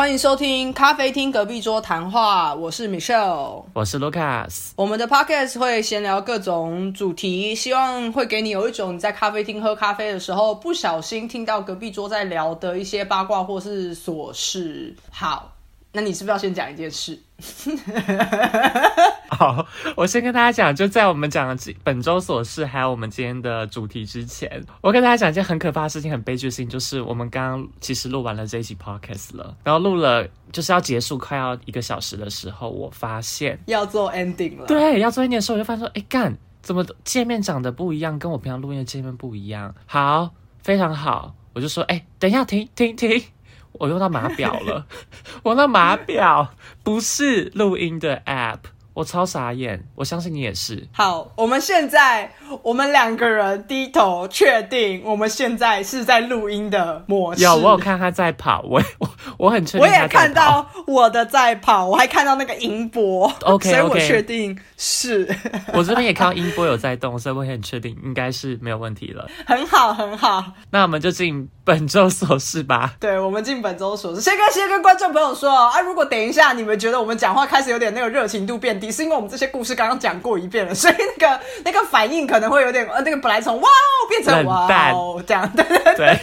欢迎收听咖啡厅隔壁桌谈话，我是 Michelle，我是 Lucas。我们的 podcast 会闲聊各种主题，希望会给你有一种你在咖啡厅喝咖啡的时候，不小心听到隔壁桌在聊的一些八卦或是琐事。好，那你是不是要先讲一件事？好，我先跟大家讲，就在我们讲本周琐事，还有我们今天的主题之前，我跟大家讲一件很可怕的事情，很悲剧的事情，就是我们刚刚其实录完了这一集 podcast 了，然后录了就是要结束快要一个小时的时候，我发现要做 ending 了。对，要做 ending 的时候，我就发现说，哎干，怎么界面长得不一样，跟我平常录音的界面不一样？好，非常好，我就说，哎，等一下，停停停。我用到码表了，我那码表不是录音的 app。我超傻眼，我相信你也是。好，我们现在我们两个人低头确定，我们现在是在录音的模式。有，我有看他在跑，我我我很确定。我也看到我的在跑，我还看到那个音波。OK，所以我确定是。我这边也看到音波有在动，所以我很确定应该是没有问题了。很好，很好。那我们就进本周琐事吧。对，我们进本周琐事。先跟先跟观众朋友说啊，如果等一下你们觉得我们讲话开始有点那个热情度变低。是因为我们这些故事刚刚讲过一遍了，所以那个 那个反应可能会有点呃，那个本来从哇哦变成哇哦这样，对对对。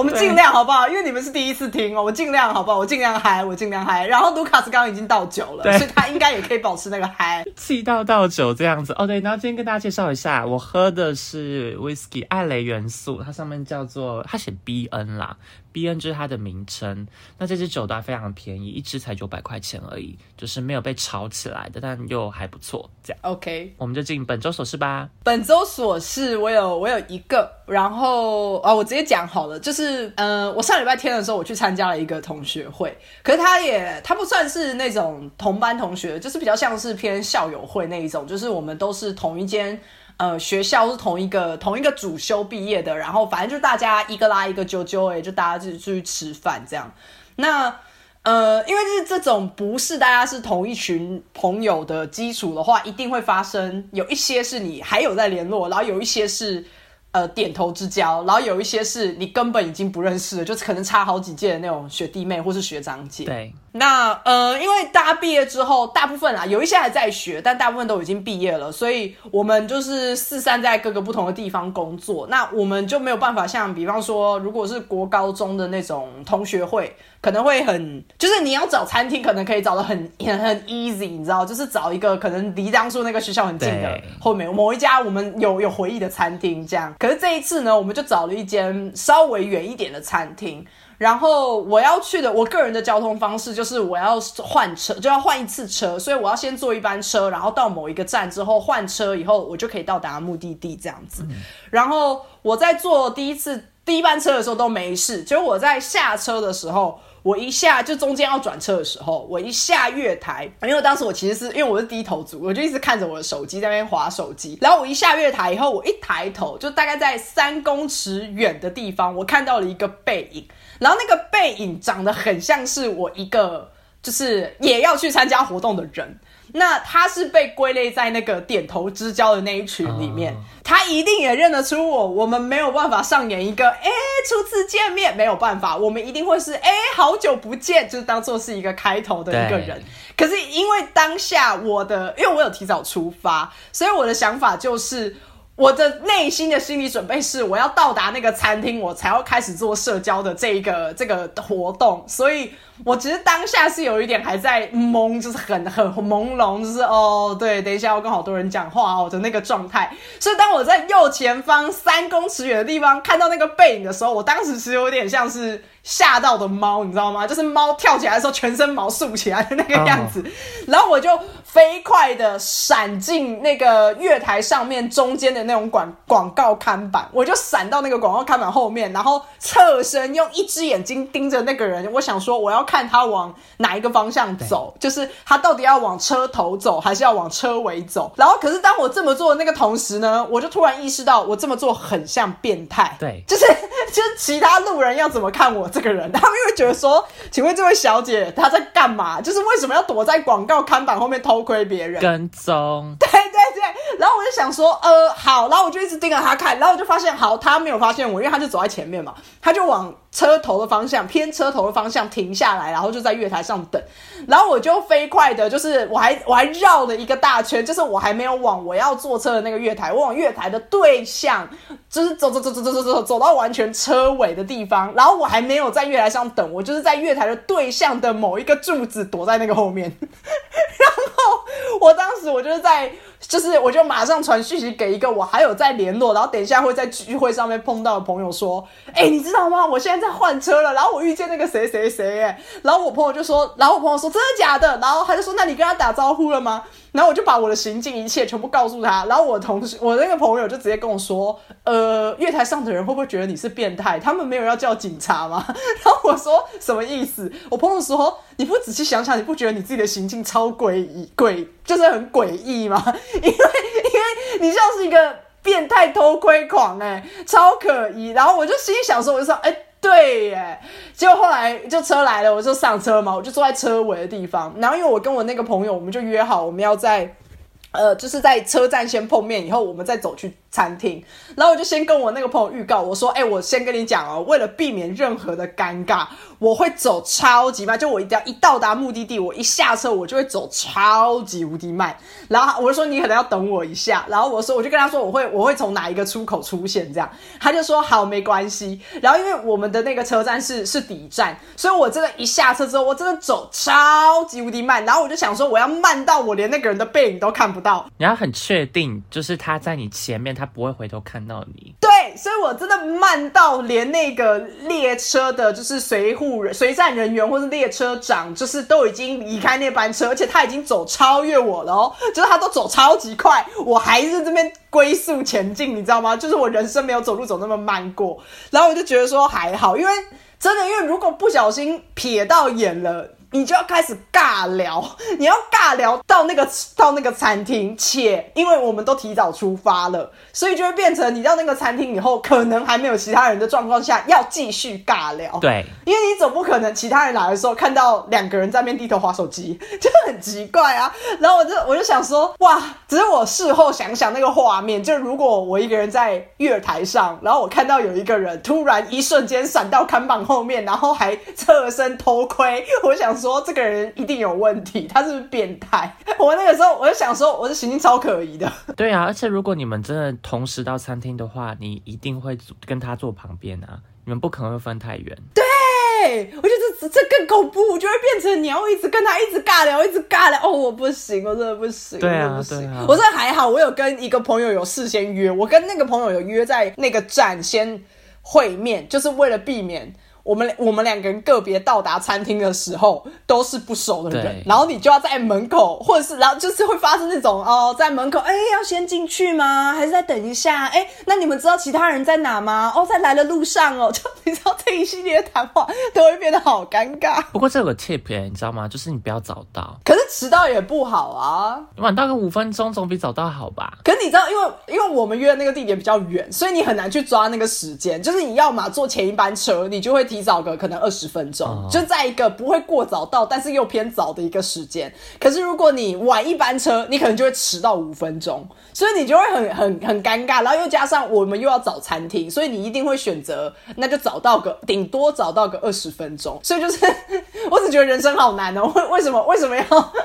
我们尽量好不好？因为你们是第一次听哦，我尽量好不好？我尽量嗨，我尽量嗨。然后卢卡斯刚刚已经倒酒了，所以他应该也可以保持那个嗨。气到倒酒这样子哦，对。然后今天跟大家介绍一下，我喝的是 whisky 艾雷元素，它上面叫做它写 B N 啦。B N 就是它的名称。那这支酒的非常便宜，一支才九百块钱而已，就是没有被炒起来的，但又还不错。这样 OK，我们就进本周琐事吧。本周琐事，我有我有一个，然后啊，我直接讲好了，就是嗯，我上礼拜天的时候，我去参加了一个同学会，可是他也他不算是那种同班同学，就是比较像是偏校友会那一种，就是我们都是同一间。呃，学校是同一个同一个主修毕业的，然后反正就大家一个拉一个揪揪，哎，就大家就出去吃饭这样。那呃，因为是这种不是大家是同一群朋友的基础的话，一定会发生有一些是你还有在联络，然后有一些是。呃，点头之交，然后有一些是你根本已经不认识了，就是可能差好几届的那种学弟妹或是学长姐。对，那呃，因为大家毕业之后，大部分啊，有一些还在学，但大部分都已经毕业了，所以我们就是四散在各个不同的地方工作。那我们就没有办法像，比方说，如果是国高中的那种同学会。可能会很，就是你要找餐厅，可能可以找的很很很 easy，你知道，就是找一个可能离当初那个学校很近的后面某一家我们有有回忆的餐厅这样。可是这一次呢，我们就找了一间稍微远一点的餐厅。然后我要去的，我个人的交通方式就是我要换车，就要换一次车，所以我要先坐一班车，然后到某一个站之后换车以后，我就可以到达目的地这样子。然后我在坐第一次第一班车的时候都没事，结果我在下车的时候。我一下就中间要转车的时候，我一下月台，因为当时我其实是因为我是低头族，我就一直看着我的手机在那边划手机。然后我一下月台以后，我一抬头，就大概在三公尺远的地方，我看到了一个背影。然后那个背影长得很像是我一个，就是也要去参加活动的人。那他是被归类在那个点头之交的那一群里面，他一定也认得出我。我们没有办法上演一个哎初次见面没有办法，我们一定会是哎好久不见，就是当做是一个开头的一个人。可是因为当下我的，因为我有提早出发，所以我的想法就是。我的内心的心理准备是，我要到达那个餐厅，我才要开始做社交的这一个这个活动。所以，我其实当下是有一点还在懵，就是很很朦胧，就是哦，对，等一下要跟好多人讲话哦的那个状态。所以，当我在右前方三公尺远的地方看到那个背影的时候，我当时其实有点像是。吓到的猫，你知道吗？就是猫跳起来的时候，全身毛竖起来的那个样子。然后我就飞快的闪进那个月台上面中间的那种广广告看板，我就闪到那个广告看板后面，然后侧身用一只眼睛盯着那个人。我想说，我要看他往哪一个方向走，就是他到底要往车头走，还是要往车尾走。然后，可是当我这么做的那个同时呢，我就突然意识到，我这么做很像变态。对，就是 就是其他路人要怎么看我？这个人，他们又会觉得说：“请问这位小姐她在干嘛？就是为什么要躲在广告看板后面偷窥别人？跟踪？对对对。然后我就想说，呃，好，然后我就一直盯着他看，然后我就发现，好，他没有发现我，因为他就走在前面嘛，他就往车头的方向偏车头的方向停下来，然后就在月台上等，然后我就飞快的，就是我还我还绕了一个大圈，就是我还没有往我要坐车的那个月台，我往月台的对向，就是走走走走走走走走到完全车尾的地方，然后我还没有在月台上等，我就是在月台的对向的某一个柱子躲在那个后面，然后我当时我就是在。就是我就马上传讯息给一个我还有在联络，然后等一下会在聚会上面碰到的朋友说，哎，你知道吗？我现在在换车了，然后我遇见那个谁谁谁，哎，然后我朋友就说，然后我朋友说真的假的？然后他就说，那你跟他打招呼了吗？然后我就把我的行径一切全部告诉他，然后我同事我那个朋友就直接跟我说，呃，月台上的人会不会觉得你是变态？他们没有要叫警察吗？然后我说什么意思？我朋友说，你不仔细想想，你不觉得你自己的行径超诡异、诡，就是很诡异吗？因为因为你像是一个变态偷窥狂，哎，超可疑。然后我就心里想说，我就说，哎。对耶，结果后来就车来了，我就上车嘛，我就坐在车尾的地方。然后因为我跟我那个朋友，我们就约好我们要在，呃，就是在车站先碰面，以后我们再走去。餐厅，然后我就先跟我那个朋友预告，我说：“哎，我先跟你讲哦，为了避免任何的尴尬，我会走超级慢，就我一定要一到达目的地，我一下车我就会走超级无敌慢。然后我就说你可能要等我一下，然后我说我就跟他说我会我会从哪一个出口出现这样，他就说好没关系。然后因为我们的那个车站是是底站，所以我真的，一下车之后我真的走超级无敌慢，然后我就想说我要慢到我连那个人的背影都看不到。你要很确定，就是他在你前面。他不会回头看到你，对，所以我真的慢到连那个列车的，就是随护人、随站人员或者列车长，就是都已经离开那班车，而且他已经走超越我了哦，就是他都走超级快，我还是这边龟速前进，你知道吗？就是我人生没有走路走那么慢过，然后我就觉得说还好，因为真的，因为如果不小心瞥到眼了。你就要开始尬聊，你要尬聊到那个到那个餐厅，且因为我们都提早出发了，所以就会变成你到那个餐厅以后，可能还没有其他人的状况下，要继续尬聊。对，因为你总不可能其他人来的时候看到两个人在面低头划手机，就很奇怪啊。然后我就我就想说，哇，只是我事后想想那个画面，就如果我一个人在月台上，然后我看到有一个人突然一瞬间闪到看板后面，然后还侧身偷窥，我想。说这个人一定有问题，他是不是变态？我那个时候我就想说，我是行径超可疑的。对啊，而且如果你们真的同时到餐厅的话，你一定会跟他坐旁边啊，你们不可能会分太远。对，我觉得这这更恐怖，就会变成你要一直跟他一直尬聊，一直尬聊。哦，我不行，我真的不行。对啊，对啊，我这还好，我有跟一个朋友有事先约，我跟那个朋友有约在那个站先会面，就是为了避免。我们我们两个人个别到达餐厅的时候，都是不熟的人，然后你就要在门口，或者是然后就是会发生那种哦，在门口，哎，要先进去吗？还是再等一下？哎，那你们知道其他人在哪吗？哦，在来的路上哦，就你知道这一系列的谈话都会变得好尴尬。不过这有个 tip 哎，你知道吗？就是你不要早到，可是迟到也不好啊，晚到个五分钟总比早到好吧？可是你知道，因为因为我们约的那个地点比较远，所以你很难去抓那个时间，就是你要嘛坐前一班车，你就会。提早个可能二十分钟，就在一个不会过早到，但是又偏早的一个时间。可是如果你晚一班车，你可能就会迟到五分钟，所以你就会很很很尴尬。然后又加上我们又要找餐厅，所以你一定会选择那就找到个顶多找到个二十分钟。所以就是 我只觉得人生好难哦，为为什么为什么要为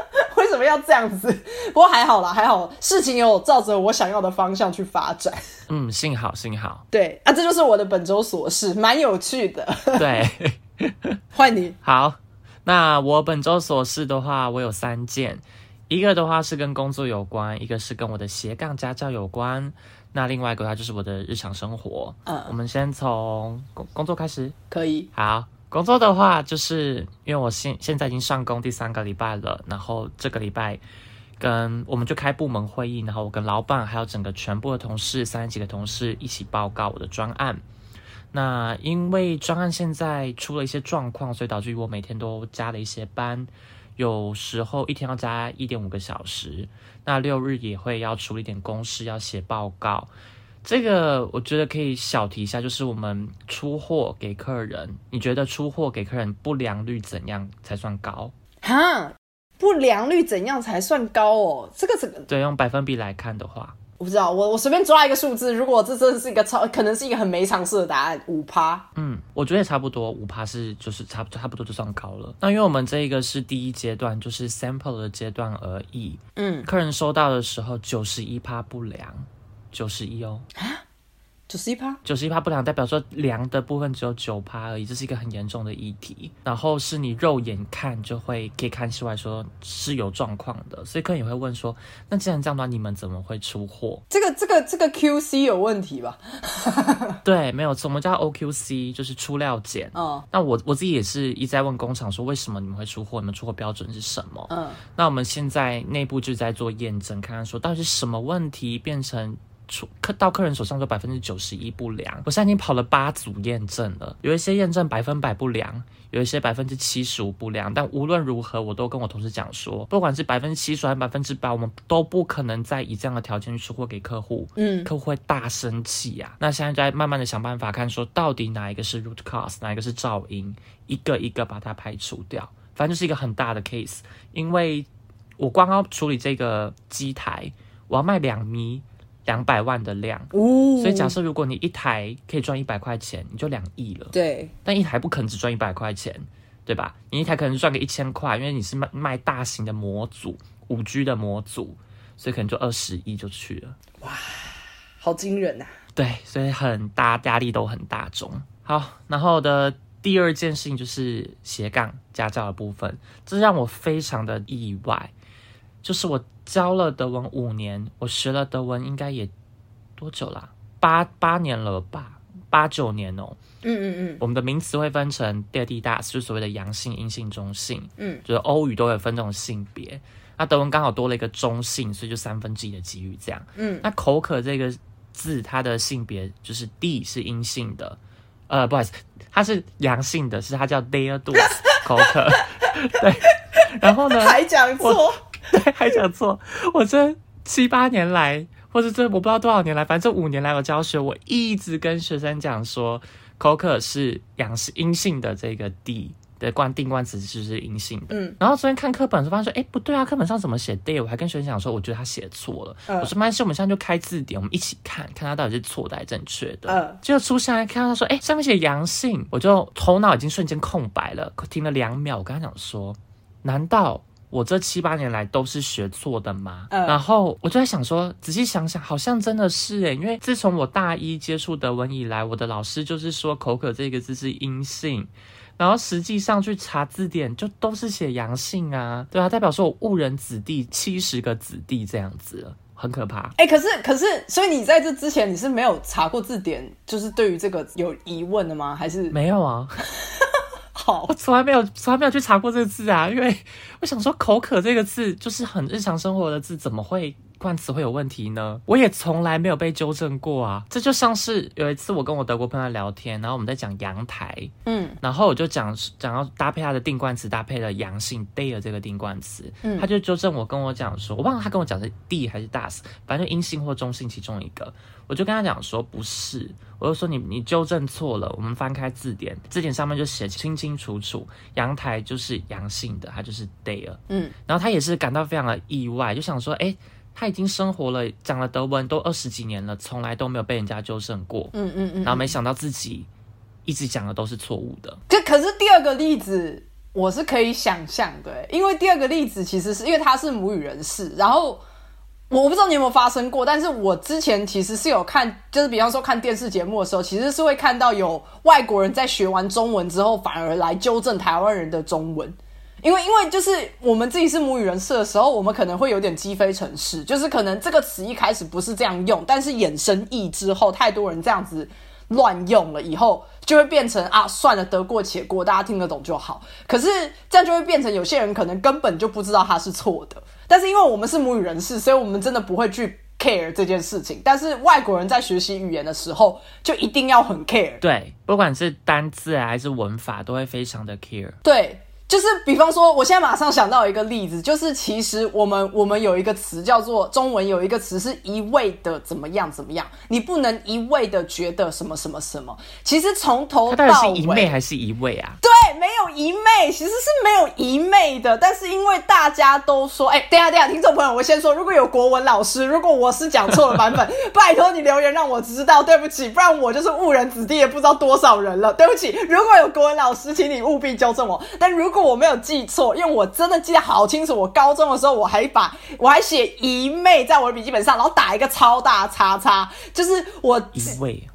什么要这样子？不过还好啦，还好事情有照着我想要的方向去发展。嗯，幸好幸好。对啊，这就是我的本周琐事，蛮有趣的。对，换你。好，那我本周琐事的话，我有三件，一个的话是跟工作有关，一个是跟我的斜杠家教有关，那另外一个它就是我的日常生活。嗯，我们先从工工作开始。可以。好，工作的话，就是因为我现现在已经上工第三个礼拜了，然后这个礼拜跟我们就开部门会议，然后我跟老板还有整个全部的同事，三十几个同事一起报告我的专案。那因为专案现在出了一些状况，所以导致于我每天都加了一些班，有时候一天要加一点五个小时。那六日也会要处理点公事，要写报告。这个我觉得可以小提一下，就是我们出货给客人，你觉得出货给客人不良率怎样才算高？哈，不良率怎样才算高哦？这个这个对，用百分比来看的话。我不知道，我我随便抓一个数字，如果这真的是一个超，可能是一个很没常识的答案，五趴。嗯，我觉得也差不多，五趴是就是差不差不多就算高了。那因为我们这一个是第一阶段，就是 sample 的阶段而已。嗯，客人收到的时候九十一趴不良，九十一哦。九十一趴，九十一趴不良代表说量的部分只有九趴而已，这是一个很严重的议题。然后是你肉眼看就会可以看出来说是有状况的，所以客人也会问说，那既然这样的话，你们怎么会出货？这个这个这个 QC 有问题吧？对，没有错，我们叫 OQC，就是出料检。嗯那我我自己也是一直在问工厂说，为什么你们会出货？你们出货标准是什么？嗯，那我们现在内部就在做验证，看看说到底是什么问题变成出客到客人手上就百分之九十一不良。我现在已经跑了八组验证了，有一些验证百分百不良，有一些百分之七十五不良。但无论如何，我都跟我同事讲说，不管是百分之七十还是百分之百，我们都不可能再以这样的条件去出货给客户。嗯客户会大生气呀、那现在在慢慢的想办法看说，到底哪一个是 root cause，哪一个是噪音，一个一个把它排除掉。反正就是一个很大的 case，因为我光要处理这个机台，我要卖两米两百万的量，哦，所以假设如果你一台可以赚一百块钱，你就两亿了。对，但一台不可能只赚一百块钱，对吧？你一台可能赚个一千块，因为你是卖卖大型的模组，五 G 的模组，所以可能就二十亿就去了。哇好惊人呐、对，所以很大压力都很大众。好，然后的第二件事情就是斜杠家教的部分，这让我非常的意外。就是我教了德文五年，我学了德文应该也多久啦？八八年了吧？八九年哦。嗯嗯嗯我们的名词会分成 d a d d a s 就是所谓的阳性、阴性、中性。嗯，就是欧语都会分这种性别。那德文刚好多了一个中性，所以就三分之一的机遇这样。嗯，那口渴这个字，它的性别就是 D 是阴性的，呃，不好意思，它是阳性的，是它叫 Dear d o s 口渴。对，然后呢，还讲错，对，还讲错。我这七八年来，或者这我不知道多少年来，反正这五年来我教学，我一直跟学生讲说，口渴是阳是阴性的这个 D 的冠定冠词就是阴性的。嗯，然后昨天看课本的时候发现说，哎，不对啊，课本上怎么写 day？我还跟学生讲说，我觉得他写错了。嗯我说没关系，我们现在就开字典，我们一起看看他到底是错的还是正确的。嗯结果出现来看到他说，哎，上面写阳性，我就头脑已经瞬间空白了，停了两秒。我跟他讲说，难道我这七八年来都是学错的吗？嗯然后我就在想说，仔细想想，好像真的是哎，因为自从我大一接触德文以来，我的老师就是说“口渴”这个字是阴性。然后实际上去查字典，就都是写阳性啊，对啊，代表说我误人子弟七十个子弟这样子了，很可怕。哎、可是可是，所以你在这之前你是没有查过字典，就是对于这个有疑问的吗？还是没有啊，好。我从来没有从来没有去查过这个字啊，因为我想说“口渴”这个字就是很日常生活的字，怎么会冠词会有问题呢？我也从来没有被纠正过啊。这就像是有一次我跟我德国朋友聊天，然后我们在讲阳台，嗯然后我就讲讲要搭配它的定冠词，搭配了阳性 day 的这个定冠词，嗯他就纠正我，跟我讲说，我忘了他跟我讲是 d 还是 das，反正就阴性或中性其中一个，我就跟他讲说不是，我就说你你纠正错了，我们翻开字典，字典上面就写清清楚楚，阳台就是阳性的，它就是 day 了，嗯，然后他也是感到非常的意外，就想说，哎。他已经生活了，讲了德文都二十几年了，从来都没有被人家纠正过。嗯嗯嗯。然后没想到自己一直讲的都是错误的。这可是第二个例子我是可以想象的，欸因为第二个例子其实是因为他是母语人士，然后我不知道你有没有发生过，但是我之前其实是有看，就是比方说看电视节目的时候，其实是会看到有外国人在学完中文之后，反而来纠正台湾人的中文。因为，因为就是我们自己是母语人士的时候，我们可能会有点积非成是，就是可能这个词一开始不是这样用，但是衍生意之后，太多人这样子乱用了，以后就会变成啊，算了，得过且过，大家听得懂就好。可是这样就会变成有些人可能根本就不知道它是错的，但是因为我们是母语人士，所以我们真的不会去 care 这件事情。但是外国人在学习语言的时候，就一定要很 care。对，不管是单字啊还是文法，都会非常的 care。对，就就是比方说，我现在马上想到一个例子，就是其实我们我们有一个词叫做中文有一个词是一味的怎么样怎么样，你不能一味的觉得什么什么什么。其实从头他到到底是一昧，还是一味啊？对，没有一昧，其实是没有一昧的。但是因为大家都说，哎、等下等下，听众朋友，我先说，如果有国文老师，如果我是讲错了版本，拜托你留言让我知道，对不起，不然我就是误人子弟，也不知道多少人了，对不起。如果有国文老师，请你务必纠正我。但如果我没有记错，因为我真的记得好清楚，我高中的时候我还把我还写一昧在我的笔记本上，然后打一个超大叉叉，就是我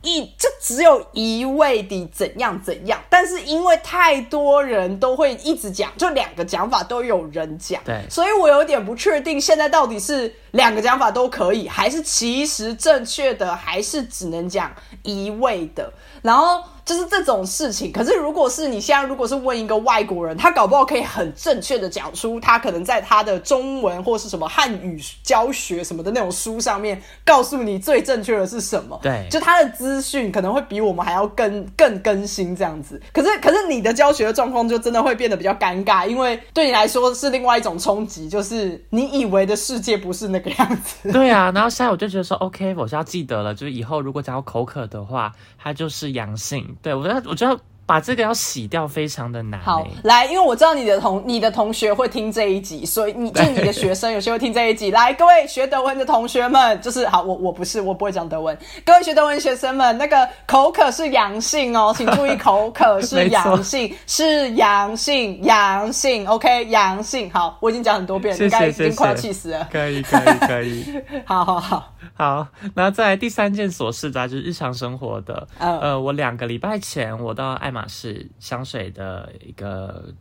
一就只有一味的怎样怎样，但是因为太多人都会一直讲，就两个讲法都有人讲，对。所以我有点不确定现在到底是两个讲法都可以，还是其实正确的还是只能讲一味的，然后。就是这种事情，可是如果是你现在如果是问一个外国人，他搞不好可以很正确的讲出他可能在他的中文或是什么汉语教学什么的那种书上面告诉你最正确的是什么。对就他的资讯可能会比我们还要更更更新这样子。可是可是你的教学状况就真的会变得比较尴尬，因为对你来说是另外一种冲击，就是你以为的世界不是那个样子。对啊，然后现在我就觉得说，OK，我是要记得了，就是以后如果讲到口渴的话，它就是阳性。对我觉得，我觉得把这个要洗掉非常的难、好欸。，来，因为我知道你的同你的同学会听这一集，所以你就是你的学生有些会听这一集。来，各位学德文的同学们，就是好，我我不是我不会讲德文，各位学德文学生们，那个口渴是阳性哦，请注意，口渴是阳性，是阳性，阳性，OK，阳性。好，我已经讲很多遍，谢应该已经快要气死了。可以可以可以，好好 好，好，然后再来第三件琐事吧，就是日常生活的。嗯呃，我两个礼拜前我到爱马仕香水的一个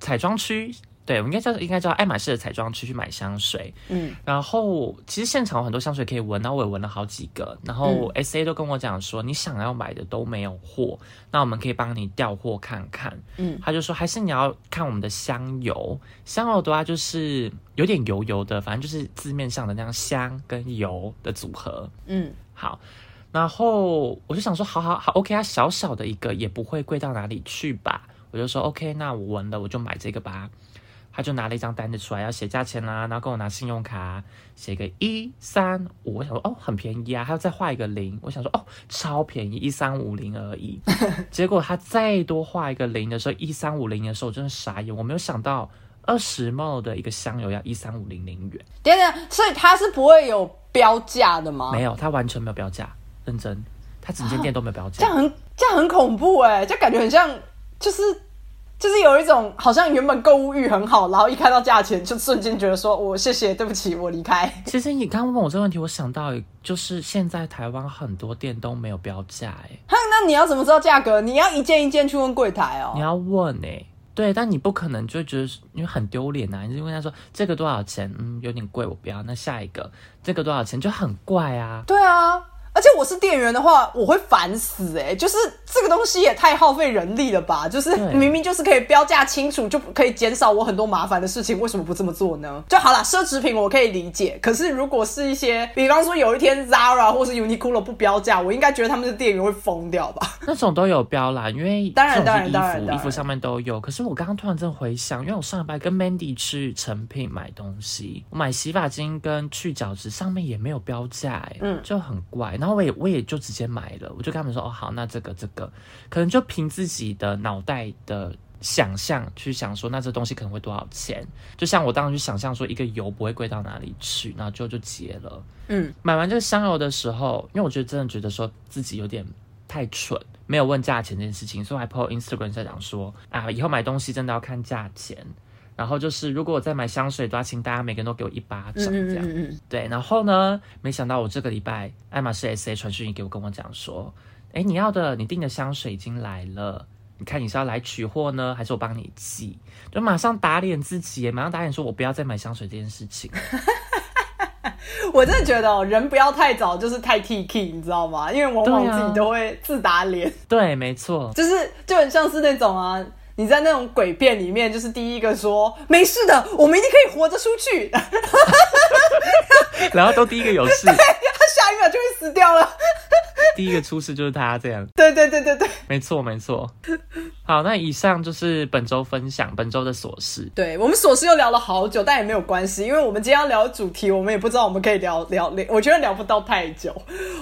彩妆区，对我应该叫应该叫爱马仕的彩妆区去买香水。嗯，然后其实现场有很多香水可以闻，然后我也闻了好几个，然后 S A 都跟我讲说，你想要买的都没有货，那我们可以帮你调货看看。嗯，他就说还是你要看我们的香油，香油的话就是有点油油的，反正就是字面上的那样香跟油的组合。嗯，好，然后我就想说，好好好，OK 啊，小小的一个也不会贵到哪里去吧？我就说 OK，那我闻了我就买这个吧。他就拿了一张单子出来，要写价钱啦、然后跟我拿信用卡，写个一三五，我想说哦很便宜啊，还要再画一个零，我想说哦超便宜，一三五零而已。结果他再多画一个零的时候，一三五零的时候，我真的傻眼，我没有想到二十 ml 的一个香油要一三五零零元，等等，所以它是不会有标价的吗？没有，他完全没有标价，认真，他整间店都没有标价。这样很这样很恐怖哎，就感觉很像，就是就是有一种好像原本购物欲很好，然后一看到价钱就瞬间觉得说我谢谢对不起我离开。其实你刚刚问我这个问题，我想到就是现在台湾很多店都没有标价，哎，哼，那你要怎么知道价格？你要一件一件去问柜台哦。你要问哎、对，但你不可能就觉得因为很丢脸啊，你就问他说这个多少钱？嗯，有点贵，我不要。那下一个这个多少钱？就很怪啊。对啊，而且我是店员的话，我会烦死哎、就是这个东西也太耗费人力了吧？就是明明就是可以标价清楚，就可以减少我很多麻烦的事情，为什么不这么做呢？就好啦，奢侈品我可以理解，可是如果是一些，比方说有一天 Zara 或是 Uniqlo 不标价，我应该觉得他们的店员会疯掉吧？那种都有标啦，因为当然当然当然衣服衣服上面都有。可是我刚刚突然真的回想，因为我上礼拜跟 Mandy 去成品买东西，我买洗发精跟去角质上面也没有标价，哎，嗯就很怪。然后我也我也就直接买了，我就跟他们说，哦好，那这个这个，可能就凭自己的脑袋的。想象去想说，那这东西可能会多少钱？就像我当时去想象说，一个油不会贵到哪里去，然后就就结了。嗯，买完这个香油的时候，因为我觉得真的觉得说自己有点太蠢，没有问价钱这件事情，所以我还 po Instagram 在讲说啊，以后买东西真的要看价钱。然后就是，如果我再买香水的话，请大家每个人都给我一巴掌这样。嗯嗯，对，然后呢，没想到我这个礼拜爱马仕 SA 传讯息给我，跟我讲说，哎，你要的你订的香水已经来了，你看你是要来取货呢，还是我帮你寄？就马上打脸自己耶，马上打脸说我不要再买香水这件事情。我真的觉得哦，人不要太早就是太 T K，你知道吗？因为往往自己都会自打脸。对，没错，就是就很像是那种啊，你在那种鬼片里面，就是第一个说没事的，我们一定可以活着出去，他 然后都第一个有事，他下一秒就会死掉了。第一个出事就是他这样。对对对对对，没错，没错。好，那以上就是本周分享本周的琐事。对我们琐事又聊了好久，但也没有关系，因为我们今天要聊的主题，我们也不知道我们可以聊聊聊，我觉得聊不到太久。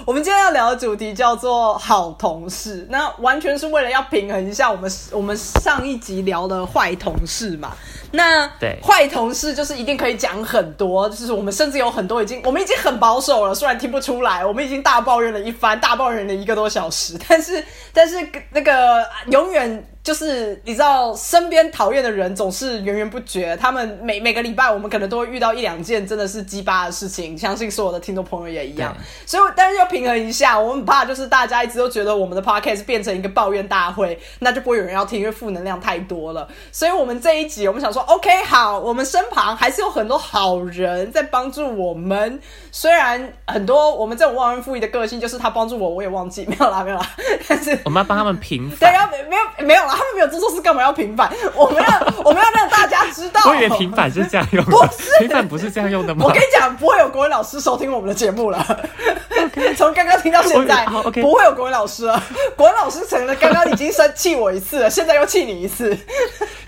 我们今天要聊的主题叫做好同事，那完全是为了要平衡一下我们我们上一集聊的坏同事嘛。那对坏同事就是一定可以讲很多，就是我们甚至有很多已经我们已经很保守了，虽然听不出来，我们已经大抱怨了一番，大抱怨了一个多小时，但是但是那个永远。就是你知道，身边讨厌的人总是源源不绝。他们每每个礼拜，我们可能都会遇到一两件真的是鸡巴的事情。相信所有的听众朋友也一样。所以，但是要平衡一下，我们怕就是大家一直都觉得我们的 podcast 变成一个抱怨大会，那就不会有人要听，因为负能量太多了。所以我们这一集，我们想说，OK，好，我们身旁还是有很多好人在帮助我们。虽然很多我们这种忘恩负义的个性，就是他帮助我，我也忘记，没有啦，没有啦。但是我们要帮他们平反，对，要没有没有啦。他们没有做错事，干嘛要平反？我们要 我们要让大家知道。我以为平反是这样用，不是平反不是这样用的吗？我跟你讲，不会有国文老师收听我们的节目了。从刚刚听到现在，不会有国文老师了。国文老师成了刚刚已经生气我一次了，现在又气你一次，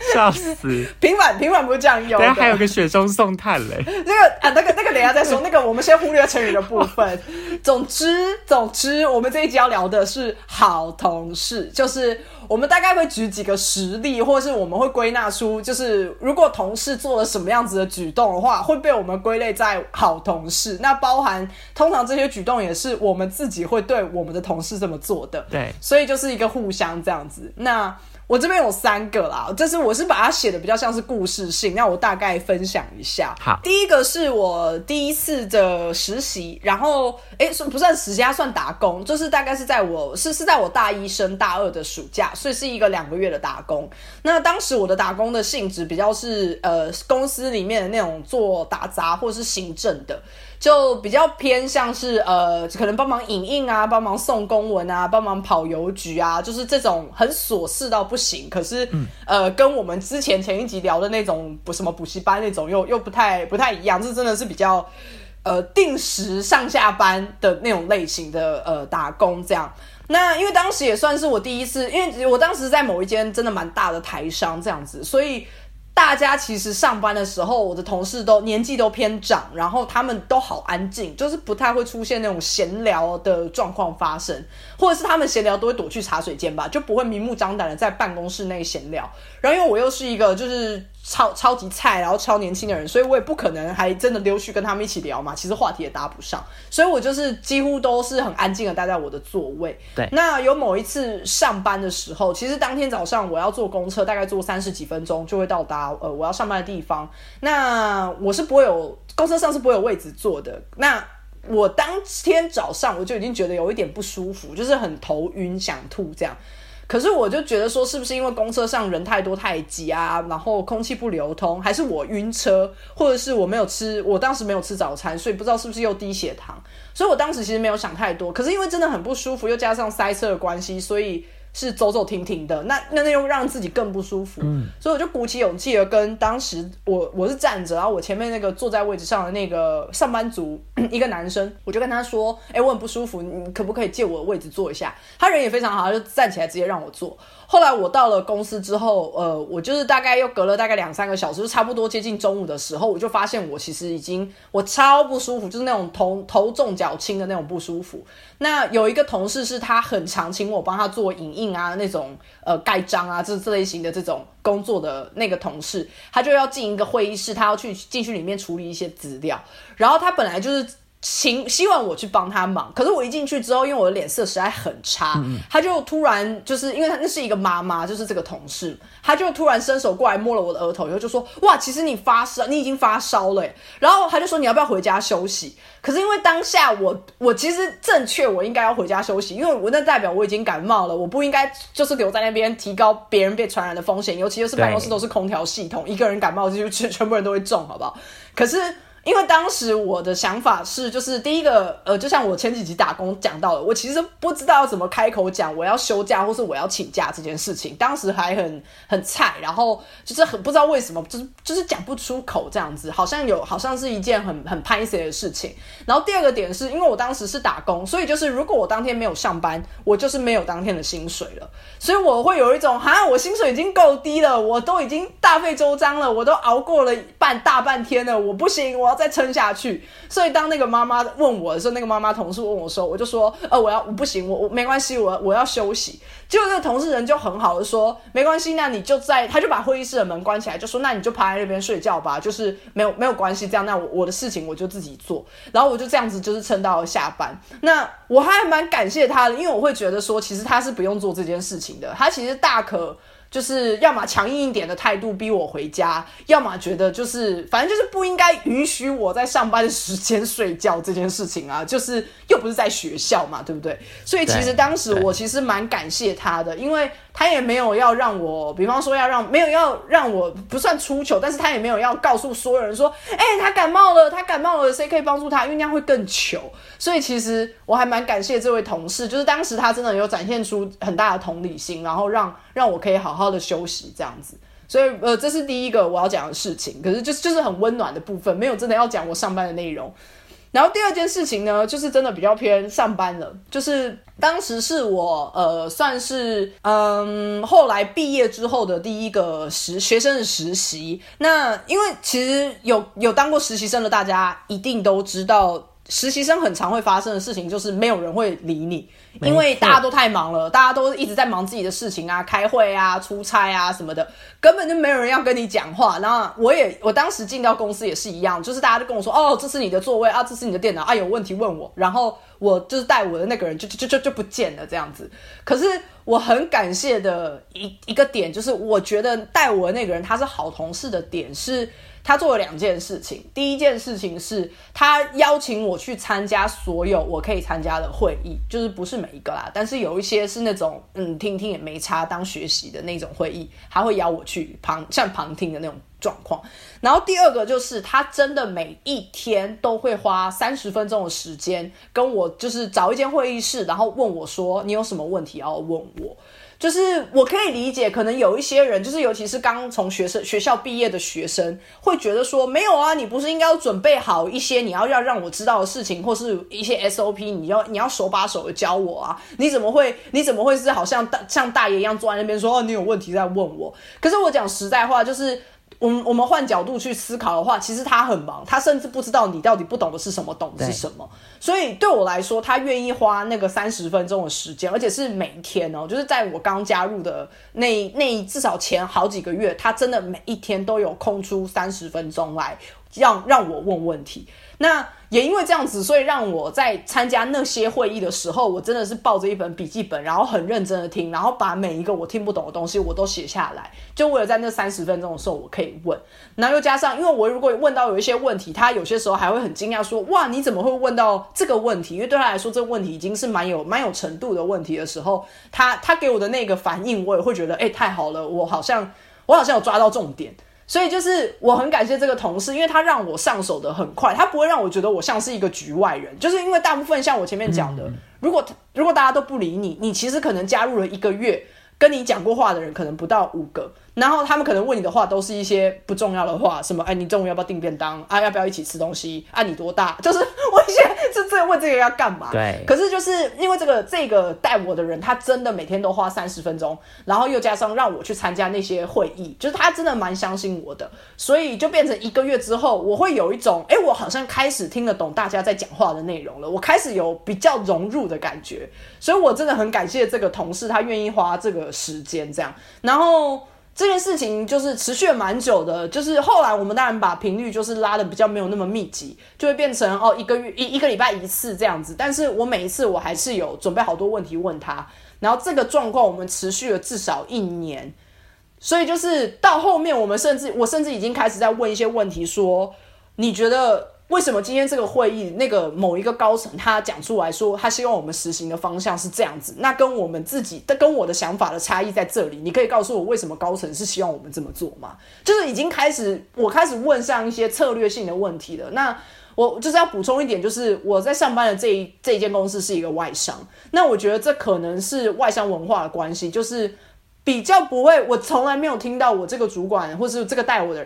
笑死！平反平反不是这样用。等下还有个雪中送炭嘞。那个啊，那个那个，等下再说。那个我们先忽略成语的部分。总之总之，我们这一集要聊的是好同事，就是。我们大概会举几个实例，或是我们会归纳出，就是如果同事做了什么样子的举动的话，会被我们归类在好同事。那包含通常这些举动也是我们自己会对我们的同事这么做的。对，所以就是一个互相这样子。那。我这边有三个啦，这是我是把它写的比较像是故事性，那我大概分享一下。好，第一个是我第一次的实习，然后哎，算不算实习？算打工，就是大概是在我是是在我大一升大二的暑假，所以是一个两个月的打工。那当时我的打工的性质比较是呃公司里面的那种做打杂或者是行政的。就比较偏向是呃，可能帮忙影印啊，帮忙送公文啊，帮忙跑邮局啊，就是这种很琐事到不行。可是呃，跟我们之前前一集聊的那种不什么补习班那种又又不太不太一样，这真的是比较呃定时上下班的那种类型的呃打工这样。那因为当时也算是我第一次，因为我当时在某一间真的蛮大的台商这样子，所以。大家其实上班的时候，我的同事都年纪都偏长，然后他们都好安静，就是不太会出现那种闲聊的状况发生，或者是他们闲聊都会躲去茶水间吧，就不会明目张胆的在办公室内闲聊。然后因为我又是一个就是。超超级菜，然后超年轻的人，所以我也不可能还真的溜去跟他们一起聊嘛。其实话题也搭不上，所以我就是几乎都是很安静的待在我的座位。对，那有某一次上班的时候，其实当天早上我要坐公车，大概坐三十几分钟就会到达呃我要上班的地方。那我是不会有公车上是不会有位置坐的。那我当天早上我就已经觉得有一点不舒服，就是很头晕、想吐这样。可是我就觉得说，是不是因为公车上人太多太挤啊，然后空气不流通，还是我晕车，或者是我没有吃，我当时没有吃早餐，所以不知道是不是又低血糖。所以我当时其实没有想太多。可是因为真的很不舒服，又加上塞车的关系，所以。是走走停停的，那那那又让自己更不舒服，所以我就鼓起勇气的跟当时我我是站着，然后我前面那个坐在位置上的那个上班族 一个男生，我就跟他说：“哎，我很不舒服，你可不可以借我的位置坐一下？”他人也非常好，他就站起来直接让我坐。后来我到了公司之后，呃，我就是大概又隔了大概两三个小时，就差不多接近中午的时候，我就发现我其实已经我超不舒服，就是那种头头重脚轻的那种不舒服。那有一个同事是他很常请我帮他做影印啊，那种呃盖章啊这这类型的这种工作的那个同事，他就要进一个会议室，他要去进去里面处理一些资料，然后他本来就是。请希望我去帮他忙，可是我一进去之后，因为我的脸色实在很差，他就突然就是因为他那是一个妈妈，就是这个同事，他就突然伸手过来摸了我的额头，然后就说：“哇，其实你发烧，你已经发烧了。”然后他就说：“你要不要回家休息？”可是因为当下我我其实正确，我应该要回家休息，因为我那代表我已经感冒了，我不应该就是留在那边提高别人被传染的风险，尤其又是办公室都是空调系统，一个人感冒就全全部人都会中，好不好？可是。因为当时我的想法是，就是第一个，呃，就像我前几集打工讲到的，我其实不知道要怎么开口讲我要休假或是我要请假这件事情，当时还很很菜，然后就是很不知道为什么，就是就是讲不出口这样子，好像有好像是一件很很拍 C 的事情。然后第二个点是因为我当时是打工，所以就是如果我当天没有上班，我就是没有当天的薪水了，所以我会有一种，哈，我薪水已经够低了，我都已经大费周章了，我都熬过了半大半天了，我不行，我要。再撑下去，所以当那个妈妈问我的时候，那个妈妈同事问我说，我就说，呃，我要我不行，我我没关系，我我要休息。结果那个同事人就很好的说，没关系，那你就在，他就把会议室的门关起来，就说，那你就趴在那边睡觉吧，就是没有没有关系，这样，那我我的事情我就自己做，然后我就这样子就是撑到了下班。那我还蛮感谢他的，因为我会觉得说，其实他是不用做这件事情的，他其实大可。就是要么强硬一点的态度逼我回家，要么觉得就是反正就是不应该允许我在上班时间睡觉这件事情啊，就是又不是在学校嘛，对不对？所以其实当时我其实蛮感谢他的，因为。他也没有要让我，比方说要让没有要让我不算出糗，但是他也没有要告诉所有人说，哎，他感冒了，他感冒了，谁可以帮助他？因为那样会更糗。所以其实我还蛮感谢这位同事，就是当时他真的有展现出很大的同理心，然后让让我可以好好的休息这样子。所以呃，这是第一个我要讲的事情，可是就是就是很温暖的部分，没有真的要讲我上班的内容。然后第二件事情呢，就是真的比较偏上班了，就是当时是我呃算是嗯后来毕业之后的第一个实学生的实习。那因为其实有有当过实习生的大家一定都知道。实习生很常会发生的事情就是没有人会理你，因为大家都太忙了，大家都一直在忙自己的事情啊，开会啊、出差啊什么的，根本就没有人要跟你讲话。然后我也我当时进到公司也是一样，就是大家都跟我说：“哦，这是你的座位啊，这是你的电脑啊，有问题问我。”然后我就是带我的那个人就就就就不见了这样子。可是我很感谢的一一个点就是，我觉得带我的那个人他是好同事的点是。他做了两件事情，第一件事情是他邀请我去参加所有我可以参加的会议，就是不是每一个啦，但是有一些是那种嗯听听也没差当学习的那种会议，他会邀我去旁像旁听的那种状况。然后第二个就是他真的每一天都会花三十分钟的时间跟我就是找一间会议室，然后问我说你有什么问题要问我。就是我可以理解，可能有一些人，就是尤其是刚从学生学校毕业的学生，会觉得说，没有啊，你不是应该要准备好一些你要要让我知道的事情，或是一些 SOP，你要你要手把手的教我啊？你怎么会你怎么会是好像大像大爷一样坐在那边说，哦，你有问题在问我？可是我讲实在话，就是。我们我们换角度去思考的话，其实他很忙，他甚至不知道你到底不懂的是什么，懂的是什么。所以对我来说，他愿意花那个三十分钟的时间，而且是每一天哦，就是在我刚加入的那那至少前好几个月，他真的每一天都有空出三十分钟来让让我问问题。那也因为这样子，所以让我在参加那些会议的时候，我真的是抱着一本笔记本，然后很认真的听，然后把每一个我听不懂的东西我都写下来，就为了在那三十分钟的时候我可以问。然后又加上，因为我如果问到有一些问题，他有些时候还会很惊讶说：“哇，你怎么会问到这个问题？”因为对他来说，这个问题已经是蛮有蛮有程度的问题的时候，他他给我的那个反应，我也会觉得：“哎，太好了，我好像我好像有抓到重点。”所以就是我很感谢这个同事，因为他让我上手的很快，他不会让我觉得我像是一个局外人。就是因为大部分像我前面讲的，如果如果大家都不理你，你其实可能加入了一个月，跟你讲过话的人可能不到五个。然后他们可能问你的话都是一些不重要的话，什么哎，你中午要不要订便当啊？要不要一起吃东西啊？你多大？就是我现在这这问这个要干嘛？对。可是就是因为这个这个带我的人，他真的每天都花三十分钟，然后又加上让我去参加那些会议，就是他真的蛮相信我的，所以就变成一个月之后，我会有一种哎，我好像开始听得懂大家在讲话的内容了，我开始有比较融入的感觉，所以我真的很感谢这个同事，他愿意花这个时间这样，然后。这件事情就是持续了蛮久的，就是后来我们当然把频率就是拉的比较没有那么密集，就会变成哦一个月一一个礼拜一次这样子。但是我每一次我还是有准备好多问题问他，然后这个状况我们持续了至少一年，所以就是到后面我们甚至我甚至已经开始在问一些问题，说你觉得为什么今天这个会议那个某一个高层他讲出来说他希望我们实行的方向是这样子，那跟我们自己的跟我的想法的差异在这里，你可以告诉我为什么高层是希望我们这么做吗？就是已经开始我开始问上一些策略性的问题了。那我就是要补充一点，就是我在上班的这一这一间公司是一个外商，那我觉得这可能是外商文化的关系，就是比较不会，我从来没有听到我这个主管或是这个带我的。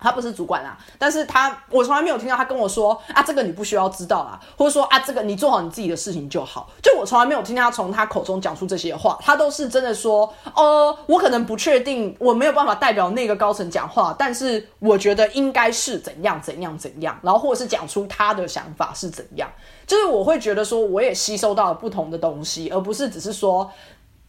他不是主管啊，但是他我从来没有听到他跟我说啊，这个你不需要知道啦，或者说啊，这个你做好你自己的事情就好。就我从来没有听他从他口中讲出这些话，他都是真的说，呃，我可能不确定，我没有办法代表那个高层讲话，但是我觉得应该是怎样怎样怎样，然后或者是讲出他的想法是怎样，就是我会觉得说，我也吸收到了不同的东西，而不是只是说。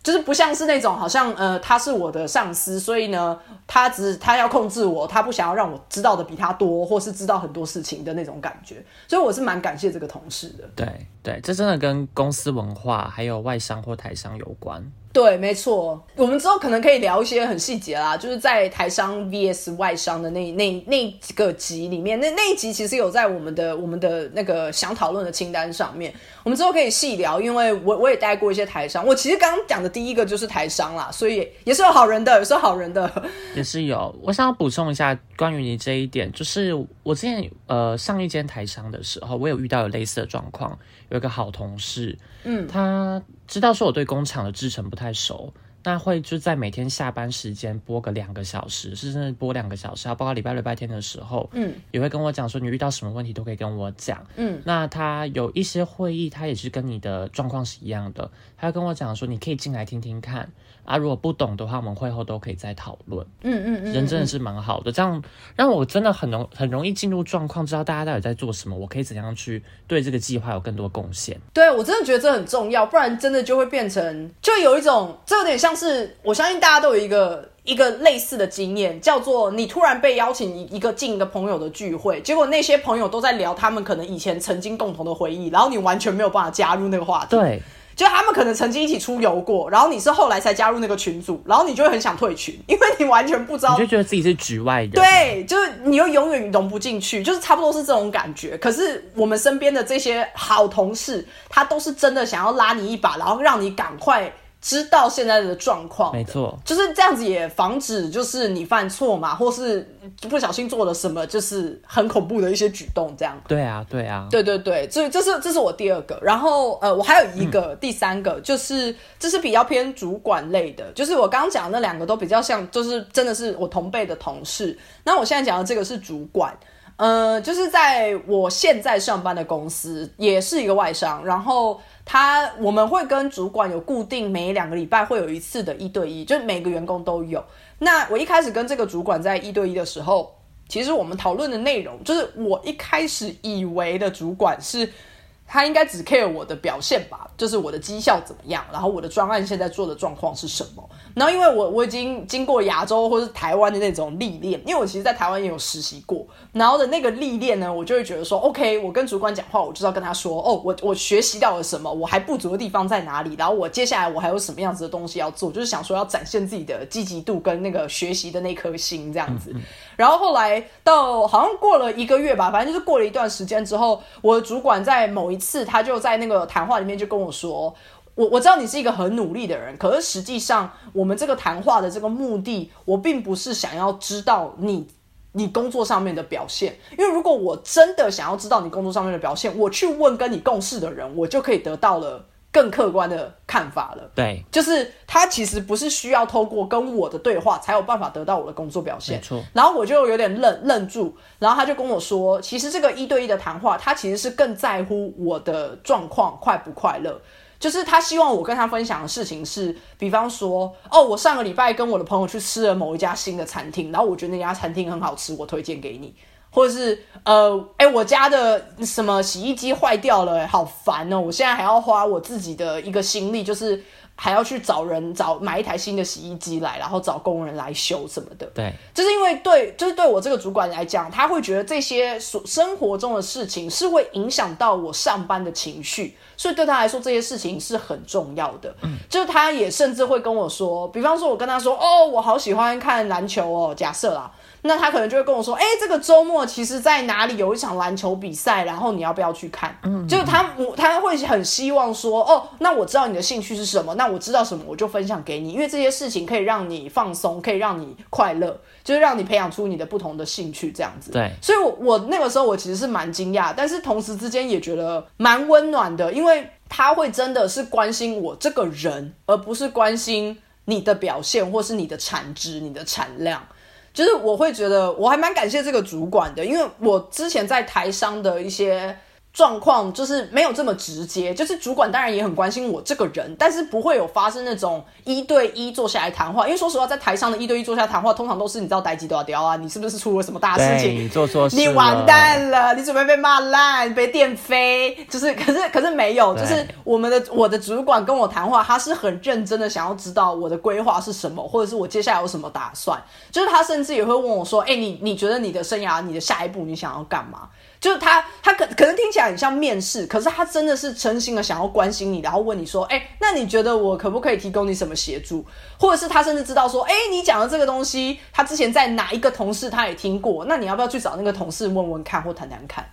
就是不像是那种好像呃他是我的上司，所以呢他只他要控制我，他不想要让我知道的比他多，或是知道很多事情的那种感觉。所以我是蛮感谢这个同事的。对对，这真的跟公司文化还有外商或台商有关。对，没错，我们之后可能可以聊一些很细节啦，就是在台商 VS 外商的那那那几个集里面，那那一集其实有在我们的我们的那个想讨论的清单上面，我们之后可以细聊，因为我我也带过一些台商，我其实刚刚讲的第一个就是台商啦，所以也是有好人的，也是有好人的，也是有。我想要补充一下关于你这一点，就是我之前呃上一间台商的时候，我有遇到有类似的状况，有一个好同事，嗯，他。知道说我对工厂的制程不太熟，那会就在每天下班时间播个两个小时，是真的播两个小时，包括礼拜六、礼拜天的时候，嗯，也会跟我讲说你遇到什么问题都可以跟我讲，嗯，那他有一些会议，他也是跟你的状况是一样的，他跟我讲说你可以进来听听看。啊，如果不懂的话，我们会后都可以再讨论。嗯嗯嗯，人真的是蛮好的，这样让我真的很容很容易进入状况，知道大家到底在做什么，我可以怎样去对这个计划有更多贡献。对我真的觉得这很重要，不然真的就会变成，就有一种，这有点像是，我相信大家都有一个一个类似的经验，叫做你突然被邀请一一个进一个朋友的聚会，结果那些朋友都在聊他们可能以前曾经共同的回忆，然后你完全没有办法加入那个话题。对。就他们可能曾经一起出游过，然后你是后来才加入那个群组，然后你就会很想退群，因为你完全不知道，你就觉得自己是局外人。对，就是你又永远融不进去，就是差不多是这种感觉。可是我们身边的这些好同事，他都是真的想要拉你一把，然后让你赶快。知道现在的状况，没错，就是这样子，也防止就是你犯错嘛，或是不小心做了什么，就是很恐怖的一些举动，这样。对啊，对啊，对对对，所以这是这是我第二个，然后呃，我还有一个第三个，就是这是比较偏主管类的，就是我刚刚讲的那两个都比较像，就是真的是我同辈的同事。那我现在讲的这个是主管，呃，就是在我现在上班的公司也是一个外商，然后。他我们会跟主管有固定每两个礼拜会有一次的一对一，就每个员工都有。那我一开始跟这个主管在一对一的时候，其实我们讨论的内容就是我一开始以为的主管是。他应该只 care 我的表现吧，就是我的绩效怎么样，然后我的专案现在做的状况是什么。然后因为我我已经经过亚洲或者是台湾的那种历练，因为我其实，在台湾也有实习过，然后的那个历练呢，我就会觉得说，OK，我跟主管讲话，我就要跟他说，哦，我我学习到了什么，我还不足的地方在哪里，然后我接下来我还有什么样子的东西要做，就是想说要展现自己的积极度跟那个学习的那颗心这样子。然后后来到好像过了一个月吧，反正就是过了一段时间之后，我的主管在某一次，他就在那个谈话里面就跟我说：“我我知道你是一个很努力的人，可是实际上我们这个谈话的这个目的，我并不是想要知道你你工作上面的表现，因为如果我真的想要知道你工作上面的表现，我去问跟你共事的人，我就可以得到了。”更客观的看法了，对，就是他其实不是需要透过跟我的对话才有办法得到我的工作表现，没错。然后我就有点愣愣住，然后他就跟我说，其实这个一对一的谈话，他其实是更在乎我的状况快不快乐，就是他希望我跟他分享的事情是，比方说，哦，我上个礼拜跟我的朋友去吃了某一家新的餐厅，然后我觉得那家餐厅很好吃，我推荐给你。或者是呃，哎，我家的什么洗衣机坏掉了，好烦哦！我现在还要花我自己的一个心力，就是还要去找人找买一台新的洗衣机来，然后找工人来修什么的。对，就是因为对，就是对我这个主管来讲，他会觉得这些所生活中的事情是会影响到我上班的情绪，所以对他来说这些事情是很重要的。嗯，就是他也甚至会跟我说，比方说我跟他说，哦，我好喜欢看篮球哦，假设啦。那他可能就会跟我说：“哎，这个周末其实在哪里有一场篮球比赛，然后你要不要去看？”嗯，就是他，他会很希望说：“哦，那我知道你的兴趣是什么，那我知道什么我就分享给你，因为这些事情可以让你放松，可以让你快乐，就是让你培养出你的不同的兴趣，这样子。”对，所以，我我那个时候我其实是蛮惊讶，但是同时之间也觉得蛮温暖的，因为他会真的是关心我这个人，而不是关心你的表现或是你的产值、你的产量。就是我会觉得我还蛮感谢这个主管的，因为我之前在台商的一些。状况就是没有这么直接，就是主管当然也很关心我这个人，但是不会有发生那种一对一坐下来谈话。因为说实话，在台上的一对一坐下谈话，通常都是你知道待机都要掉啊，你是不是出了什么大事情？你做错事，你完蛋了，你准备被骂烂，被电飞。就是，可是，可是没有，就是我们的我的主管跟我谈话，他是很认真的，想要知道我的规划是什么，或者是我接下来有什么打算。就是他甚至也会问我说：“哎，你你觉得你的生涯，你的下一步，你想要干嘛？”就是他，他可可能听起来很像面试，可是他真的是诚心的想要关心你，然后问你说，哎，那你觉得我可不可以提供你什么协助？或者是他甚至知道说，哎，你讲的这个东西，他之前在哪一个同事他也听过，那你要不要去找那个同事问问看或谈谈看？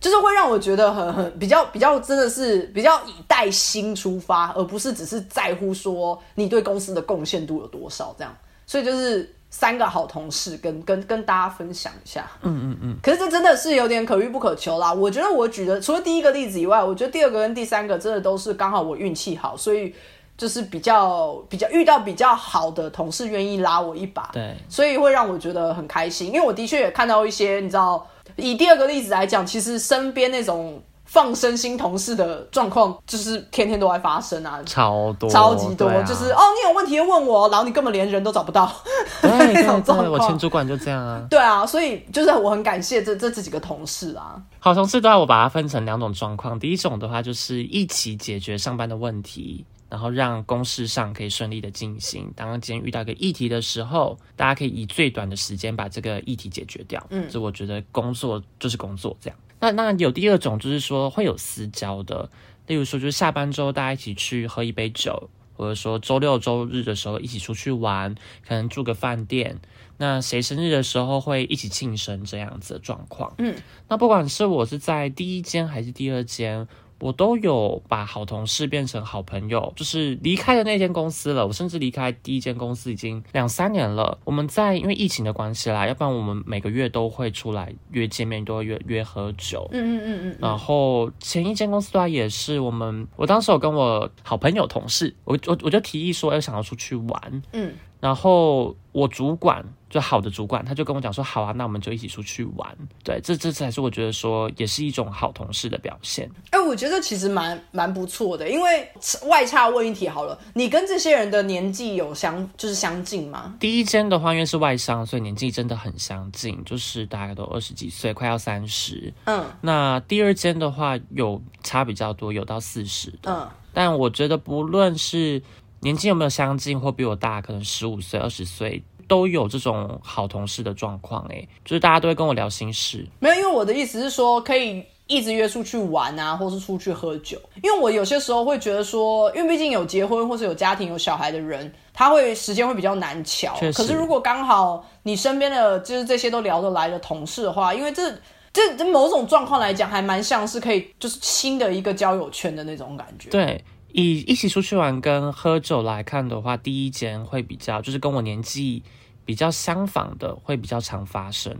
就是会让我觉得很很比较比较真的是比较以带心出发，而不是只是在乎说你对公司的贡献度有多少这样。所以就是。三个好同事跟跟跟大家分享一下，嗯嗯嗯，可是这真的是有点可遇不可求啦。我觉得我举的除了第一个例子以外，我觉得第二个跟第三个真的都是刚好我运气好，所以就是比较比较遇到比较好的同事愿意拉我一把，对，所以会让我觉得很开心。因为我的确也看到一些，你知道，以第二个例子来讲，其实身边那种。放生新同事的状况就是天天都在发生啊，超多，超级多，就是哦，你有问题问我，然后你根本连人都找不到，那种状况。我前主管就这样啊。对啊，所以就是我很感谢这这这几个同事啊。好同事的话，我把它分成两种状况。第一种的话，就是一起解决上班的问题，然后让公事上可以顺利的进行。当今天遇到一个议题的时候，大家可以以最短的时间把这个议题解决掉。嗯，这我觉得工作就是工作这样。那那有第二种，就是说会有私交的，例如说就是下班之后大家一起去喝一杯酒，或者说周六周日的时候一起出去玩，可能住个饭店。那谁生日的时候会一起庆生这样子的状况。嗯，那不管是我是在第一间还是第二间。我都有把好同事变成好朋友，就是离开的那间公司了。我甚至离开第一间公司已经两三年了。我们在因为疫情的关系啦，要不然我们每个月都会出来约见面，都会约约喝酒。嗯嗯嗯嗯。然后前一间公司的话也是，我们我当时有跟我好朋友同事，我我我就提议说要想要出去玩。嗯。然后我主管就好的主管，他就跟我讲说：“好啊，那我们就一起出去玩。”对，这这才是我觉得说也是一种好同事的表现。哎，我觉得其实蛮蛮不错的，因为外差问一题好了，你跟这些人的年纪有相就是相近吗？第一间的话，因为是外商，所以年纪真的很相近，就是大概都二十几岁，快要三十。嗯，那第二间的话有差比较多，有到四十的。嗯，但我觉得不论是。年纪有没有相近或比我大，可能十五岁、二十岁都有这种好同事的状况。哎，就是大家都会跟我聊心事。没有，因为我的意思是说，可以一直约出去玩啊，或是出去喝酒。因为我有些时候会觉得说，因为毕竟有结婚或是有家庭、有小孩的人，他会时间会比较难瞧。可是如果刚好你身边的就是这些都聊得来的同事的话，因为这这这某种状况来讲，还蛮像是可以就是新的一个交友圈的那种感觉。对。以一起出去玩跟喝酒来看的话，第一间会比较，就是跟我年纪比较相仿的，会比较常发生。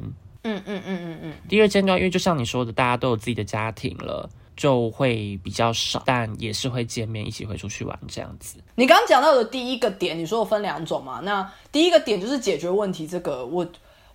嗯嗯嗯嗯嗯。第二间呢，因为就像你说的，大家都有自己的家庭了，就会比较少，但也是会见面，一起会出去玩这样子。你刚刚讲到的第一个点，你说我分两种嘛？那第一个点就是解决问题，这个我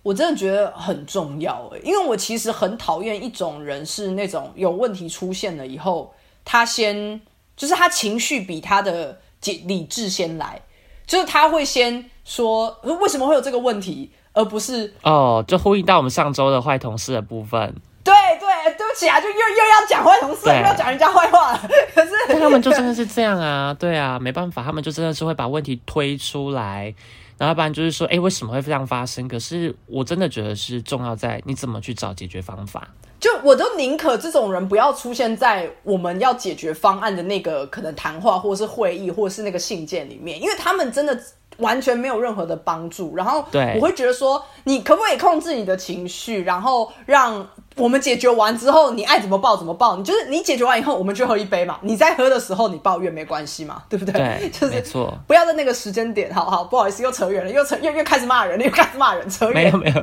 我真的觉得很重要诶，因为我其实很讨厌一种人，是那种有问题出现了以后，他先。就是他情绪比他的理理智先来，就是他会先说为什么会有这个问题，而不是哦，就呼应到我们上周的坏同事的部分。对对，对不起啊，就又又要讲坏同事，又要讲人家坏话了。可是他们就真的是这样啊，对啊，没办法，他们就真的是会把问题推出来，然后不然就是说，哎，为什么会这样发生？可是我真的觉得是重要在你怎么去找解决方法。就我都宁可这种人不要出现在我们要解决方案的那个可能谈话，或者是会议，或者是那个信件里面，因为他们真的完全没有任何的帮助。然后对我会觉得说，你可不可以控制你的情绪，然后让我们解决完之后，你爱怎么抱怎么抱，你就是你解决完以后，我们就喝一杯嘛。你在喝的时候你抱怨没关系嘛，对不对？对 就是没错不要在那个时间点，好好不好意思，又扯远了，又扯又又开始骂人了，又开始骂人，扯远没有。没有，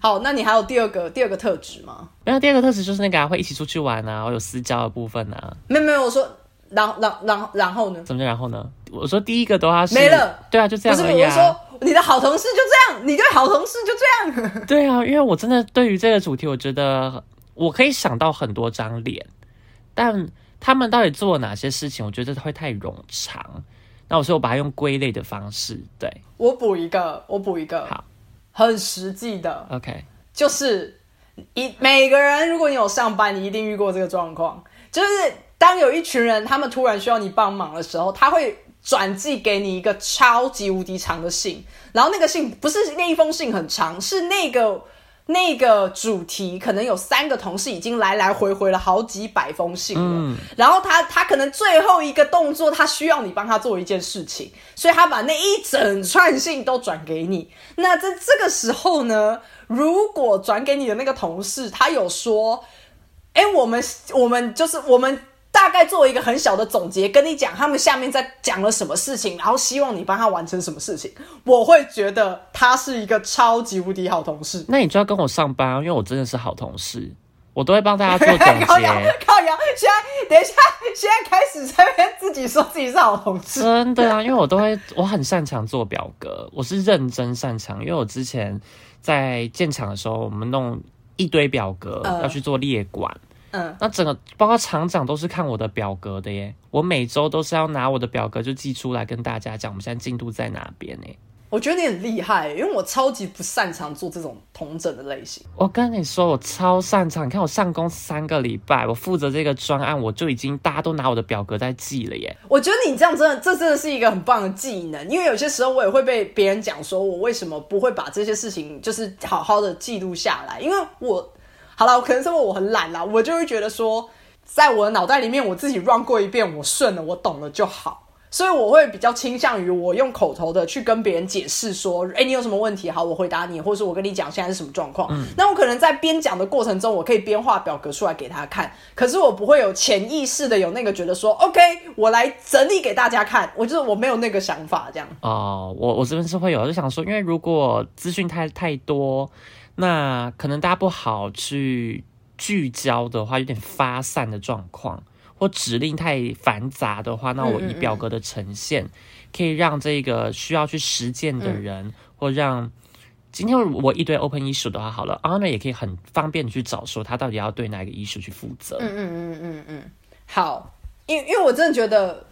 好，那你还有第二个第二个特质吗？没有。第二个特质就是那个、啊、会一起出去玩啊，我有私交的部分啊。没有没有，我说，然后然后然后然后呢？怎么就然后呢？我说第一个的话是没了，对啊，就这不是，样而已啊。我说你的好同事就这样，你对好同事就这样。对啊，因为我真的对于这个主题，我觉得我可以想到很多张脸，但他们到底做了哪些事情，我觉得会太冗长。那我说我把它用归类的方式，对我补一个，我补一个，好很实际的，，OK，就是一每个人，如果你有上班，你一定遇过这个状况，就是当有一群人他们突然需要你帮忙的时候，他会转寄给你一个超级无敌长的信，然后那个信不是那一封信很长，是那个。那个主题可能有三个同事已经来来回回了好几百封信了，然后他他可能最后一个动作，他需要你帮他做一件事情，所以他把那一整串信都转给你。那在这个时候呢，如果转给你的那个同事他有说，哎，我们我们就是我们大概做一个很小的总结，跟你讲他们下面在讲了什么事情，然后希望你帮他完成什么事情，我会觉得他是一个超级无敌好同事。那你就要跟我上班啊，因为我真的是好同事，我都会帮大家做总靠摇结。靠摇，现在等一下，现在开始在那边自己说自己是好同事。真的啊，因为我都会，我很擅长做表格，我是认真擅长。因为我之前在建厂的时候，我们弄一堆表格、嗯要去做列管，嗯，那整个包括厂长都是看我的表格的耶。我每周都是要拿我的表格就寄出来跟大家讲，我们现在进度在哪边呢？我觉得你很厉害，因为我超级不擅长做这种同整的类型。我跟你说，我超擅长。你看我上工三个礼拜，我负责这个专案，我就已经大家都拿我的表格在记了耶。我觉得你这样真的，这真的是一个很棒的技能，因为有些时候我也会被别人讲说，我为什么不会把这些事情就是好好的记录下来？因为我好了，可能是因为我很懒啦，我就会觉得说，在我的脑袋里面，我自己 run 过一遍，我顺了，我懂了就好。所以我会比较倾向于我用口头的去跟别人解释说，哎、你有什么问题？好，我回答你，或者是我跟你讲现在是什么状况。嗯那我可能在边讲的过程中，我可以边画表格出来给他看，可是我不会有潜意识的有那个觉得说，OK，我来整理给大家看。我就是我没有那个想法，这样。哦，我我这边是会有，就想说，因为如果资讯太太多，那可能大家不好去聚焦的话，有点发散的状况，或指令太繁杂的话，那我以表格的呈现，可以让这个需要去实践的人，或让今天我一堆 open issue 的话，好了，honor 也可以很方便的去找说他到底要对哪个 issue 去负责。嗯嗯嗯嗯嗯，好，因因为我真的觉得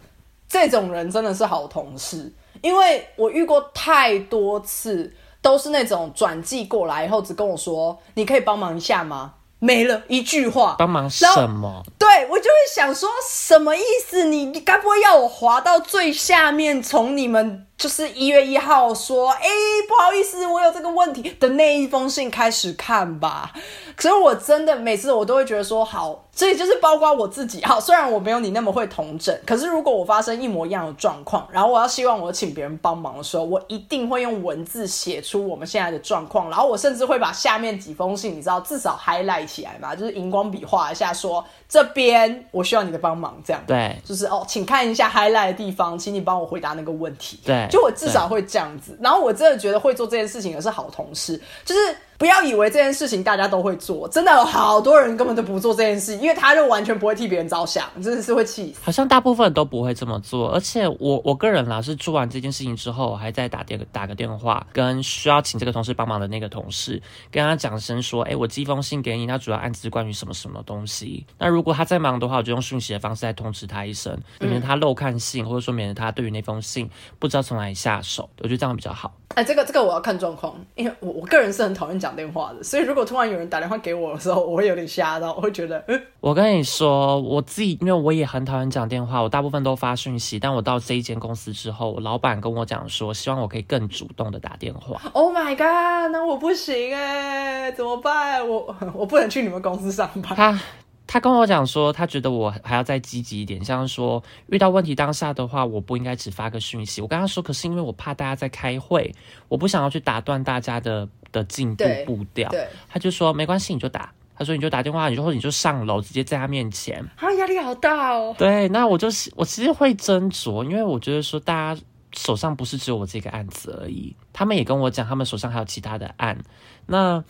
这种人真的是好同事，因为我遇过太多次，都是那种转寄过来以后只跟我说，你可以帮忙一下吗？没了一句话，帮忙什么？对我就会想说，什么意思？你你该不会要我滑到最下面，从你们就是一月一号说，哎，不好意思，我有这个问题的那一封信开始看吧？可是我真的每次我都会觉得说，好，所以就是包括我自己，好，虽然我没有你那么会同整，可是如果我发生一模一样的状况，然后我要希望我请别人帮忙的时候，我一定会用文字写出我们现在的状况，然后我甚至会把下面几封信，你知道，至少 highlight 起来嘛，就是荧光笔画一下说，这边我需要你的帮忙，这样。对就是哦，请看一下 highlight 的地方，请你帮我回答那个问题。对就我至少会这样子。然后我真的觉得会做这件事情的是好同事，就是不要以为这件事情大家都会做，真的有好多人根本都不做这件事，因为他就完全不会替别人着想，真的是会气死。好像大部分都不会这么做，而且我我个人啦是做完这件事情之后，还在打电打个电话，跟需要请这个同事帮忙的那个同事，跟他讲声说，哎，我寄封信给你，那主要案子是关于什么什么东西。那如果他在忙的话，我就用讯息的方式来通知他一声，免得他漏看信，或者说免得他对于那封信不知道从哪里下手，我觉得这样比较好。哎，这个这个我要看状况，因为我我个人是很讨厌讲讲电话的，所以如果突然有人打电话给我的时候，我会有点吓到，我会觉得，嗯，我跟你说，我自己因为我也很讨厌讲电话，我大部分都发讯息。但我到这一间公司之后，老板跟我讲说，希望我可以更主动的打电话。Oh my god，那我不行哎，怎么办？我我不能去你们公司上班。他他跟我讲说，他觉得我还要再积极一点，像是说遇到问题当下的话，我不应该只发个讯息。我跟他说，可是因为我怕大家在开会，我不想要去打断大家的的进度步调。对，他就说没关系，你就打。他说你就打电话，你就或者你就上楼，直接在他面前。啊，压力好大哦。对，那我就是我其实会斟酌，因为我觉得说大家手上不是只有我这个案子而已，他们也跟我讲，他们手上还有其他的案。那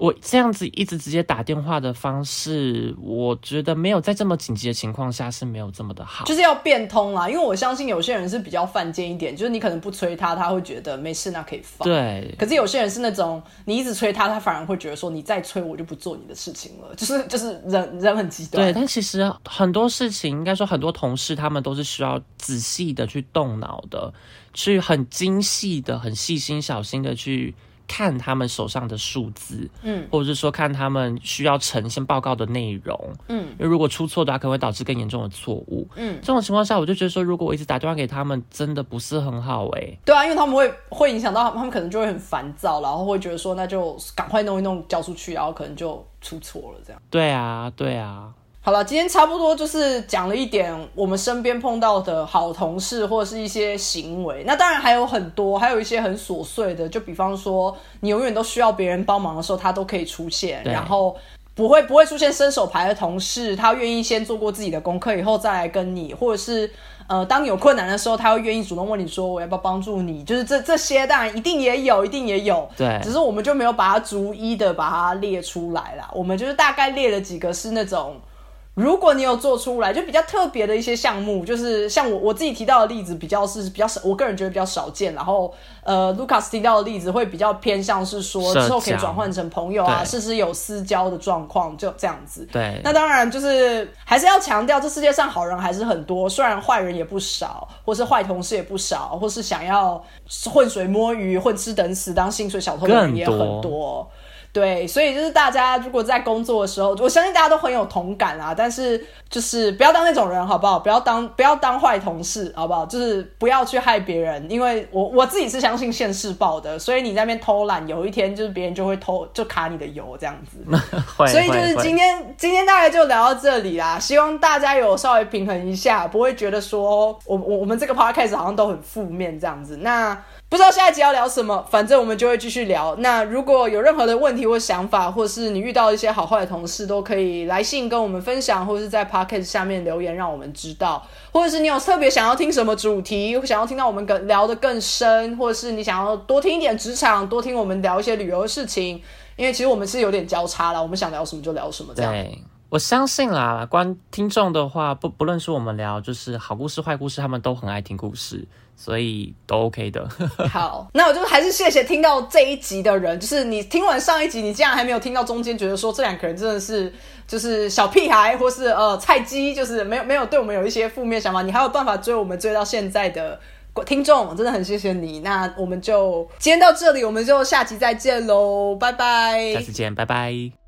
我这样子一直直接打电话的方式，我觉得没有在这么紧急的情况下是没有这么的好。就是要变通啦，因为我相信有些人是比较犯贱一点，就是你可能不催他，他会觉得没事，那可以放。对可是有些人是那种你一直催他，他反而会觉得说你再催我就不做你的事情了，就是就是人人很极端。对，但其实很多事情，应该说很多同事他们都是需要仔细的去动脑的，去很精细的、很细心、小心的去看他们手上的数字，嗯，或者是说看他们需要呈现报告的内容，嗯，因为如果出错的话，可能会导致更严重的错误，嗯，这种情况下，我就觉得说，如果我一直打电话给他们，真的不是很好诶、对啊，因为他们会会影响到他们，他们可能就会很烦躁，然后会觉得说那就赶快弄一弄交出去，然后可能就出错了这样。对啊，对啊，好了，今天差不多就是讲了一点我们身边碰到的好同事或者是一些行为。那当然还有很多，还有一些很琐碎的，就比方说你永远都需要别人帮忙的时候，他都可以出现，然后。不会不会出现伸手牌的同事，他愿意先做过自己的功课以后再来跟你，或者是呃，当你有困难的时候，他会愿意主动问你说我要不要帮助你，就是这这些当然一定也有，一定也有，对只是我们就没有把它逐一的把它列出来啦，我们就是大概列了几个是那种。如果你有做出来，就比较特别的一些项目，就是像我我自己提到的例子，比较是比较少，我个人觉得比较少见。然后，呃，Lucas 提到的例子会比较偏向是说之后可以转换成朋友啊，甚至有私交的状况，就这样子。对，那当然就是还是要强调，这世界上好人还是很多，虽然坏人也不少，或是坏同事也不少，或是想要浑水摸鱼、混吃等死当薪水小偷的人也很更多。对，所以就是大家如果在工作的时候，我相信大家都很有同感啊。但是就是不要当那种人，好不好？不要当不要当坏同事，好不好？就是不要去害别人，因为我我自己是相信现世报的，所以你在那边偷懒，有一天就是别人就会偷就卡你的油这样子。所以就是今天今天大概就聊到这里啦，希望大家有稍微平衡一下，不会觉得说我我我们这个 podcast 好像都很负面这样子。那不知道下一集要聊什么，反正我们就会继续聊。那如果有任何的问题或想法，或是你遇到一些好坏的同事，都可以来信跟我们分享，或是在 podcast 下面留言，让我们知道。或者是你有特别想要听什么主题，想要听到我们更聊得更深，或者是你想要多听一点职场，多听我们聊一些旅游的事情。因为其实我们是有点交叉了，我们想聊什么就聊什么这样。我相信啦，观听众的话，不不论是我们聊就是好故事、坏故事，他们都很爱听故事，所以都 OK 的。好，那我就还是谢谢听到这一集的人，就是你听完上一集，你竟然还没有听到中间，觉得说这两个人真的是就是小屁孩，或是呃菜鸡，就是没有没有对我们有一些负面想法，你还有办法追我们追到现在的。听众真的很谢谢你，那我们就今天到这里，我们就下集再见喽，拜拜。下次见，拜拜。